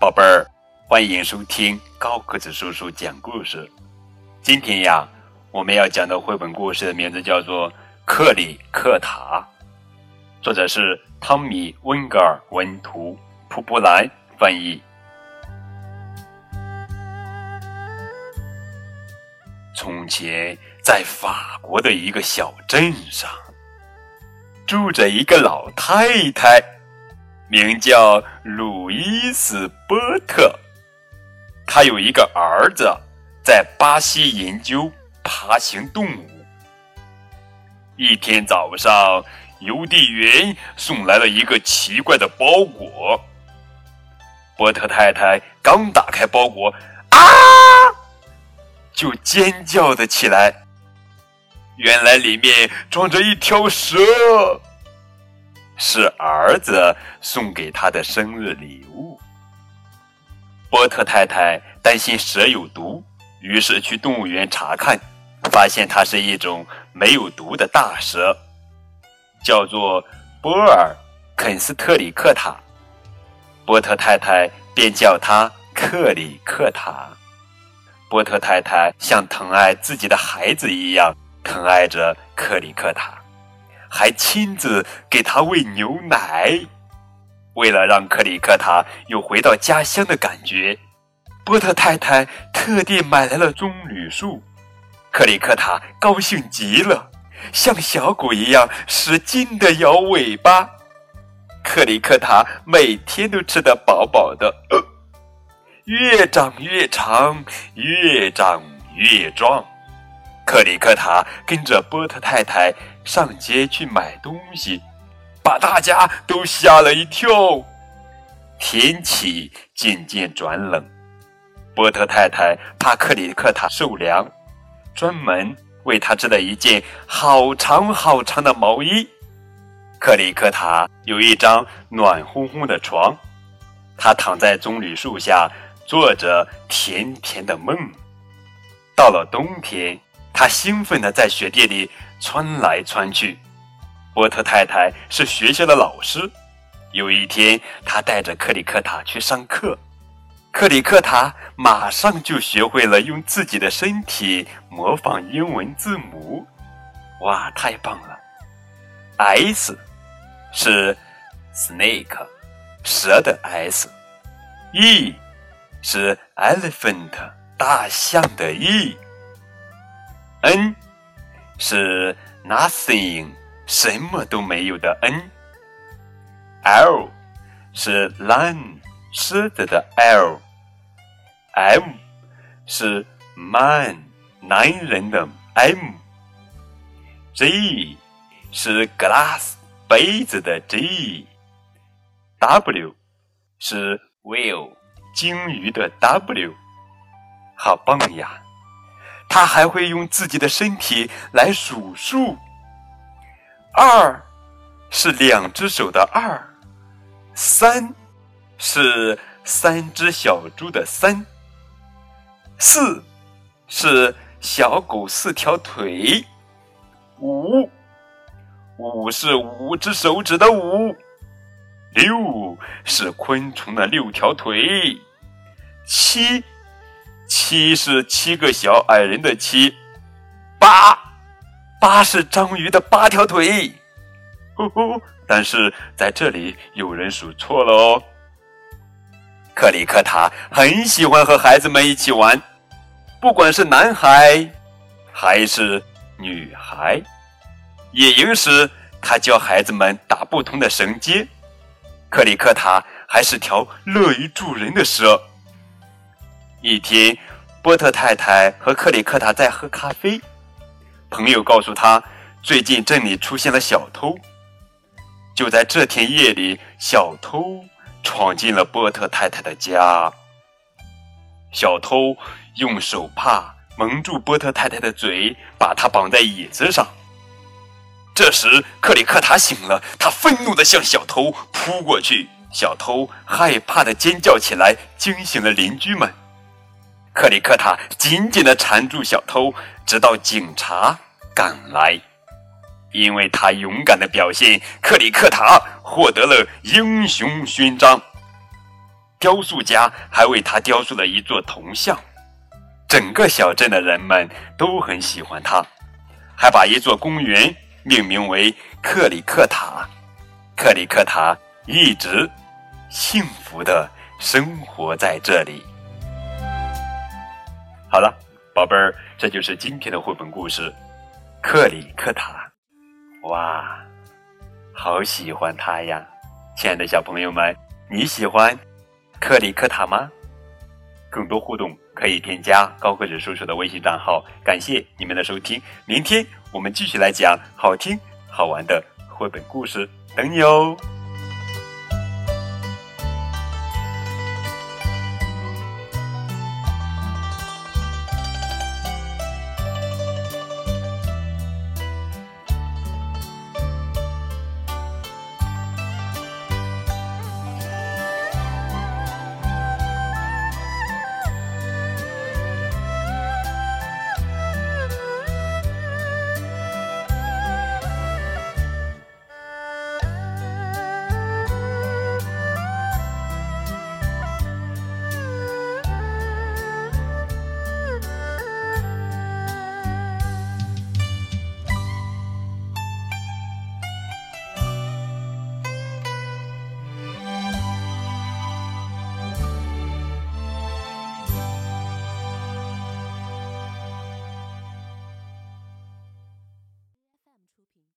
宝贝儿，欢迎收听高个子叔叔讲故事。今天呀，我们要讲的绘本故事的名字叫做《克里克塔》，作者是汤米·温格尔文图，普布兰翻译。从前，在法国的一个小镇上，住着一个老太太。名叫路易斯·波特，他有一个儿子，在巴西研究爬行动物。一天早上，邮递员送来了一个奇怪的包裹。波特太太刚打开包裹，啊，就尖叫的起来。原来里面装着一条蛇。是儿子送给他的生日礼物。波特太太担心蛇有毒，于是去动物园查看，发现它是一种没有毒的大蛇，叫做波尔肯斯特里克塔。波特太太便叫它克里克塔。波特太太像疼爱自己的孩子一样疼爱着克里克塔。还亲自给他喂牛奶。为了让克里克塔有回到家乡的感觉，波特太太特地买来了棕榈树。克里克塔高兴极了，像小狗一样使劲地摇尾巴。克里克塔每天都吃得饱饱的，越长越长，越长越壮。克里克塔跟着波特太太。上街去买东西，把大家都吓了一跳。天气渐渐转冷，波特太太怕克里克塔受凉，专门为他织了一件好长好长的毛衣。克里克塔有一张暖烘烘的床，他躺在棕榈树下，做着甜甜的梦。到了冬天，他兴奋地在雪地里。穿来穿去，波特太太是学校的老师。有一天，他带着克里克塔去上课，克里克塔马上就学会了用自己的身体模仿英文字母。哇，太棒了！S 是 snake，蛇的 S；E 是 elephant，大象的 E；N。是 nothing，什么都没有的 n。L 是 lion，狮子的 L。M 是 man，男人的 M。G 是 glass，杯子的 G。W 是 whale，鲸鱼的 W。好棒呀！他还会用自己的身体来数数。二是两只手的二，三是三只小猪的三，四是小狗四条腿，五五是五只手指的五，六是昆虫的六条腿，七。七是七个小矮人的七，八八是章鱼的八条腿，呼呼！但是在这里有人数错了哦。克里克塔很喜欢和孩子们一起玩，不管是男孩还是女孩。野营时，他教孩子们打不同的绳结。克里克塔还是条乐于助人的蛇。一天，波特太太和克里克塔在喝咖啡。朋友告诉他，最近镇里出现了小偷。就在这天夜里，小偷闯进了波特太太的家。小偷用手帕蒙住波特太太的嘴，把她绑在椅子上。这时，克里克塔醒了，他愤怒地向小偷扑过去。小偷害怕地尖叫起来，惊醒了邻居们。克里克塔紧紧地缠住小偷，直到警察赶来。因为他勇敢的表现，克里克塔获得了英雄勋章。雕塑家还为他雕塑了一座铜像，整个小镇的人们都很喜欢他，还把一座公园命名为克里克塔。克里克塔一直幸福的生活在这里。好了，宝贝儿，这就是今天的绘本故事《克里克塔》。哇，好喜欢他呀！亲爱的小朋友们，你喜欢克里克塔吗？更多互动可以添加高个子叔叔的微信账号。感谢你们的收听，明天我们继续来讲好听好玩的绘本故事，等你哦。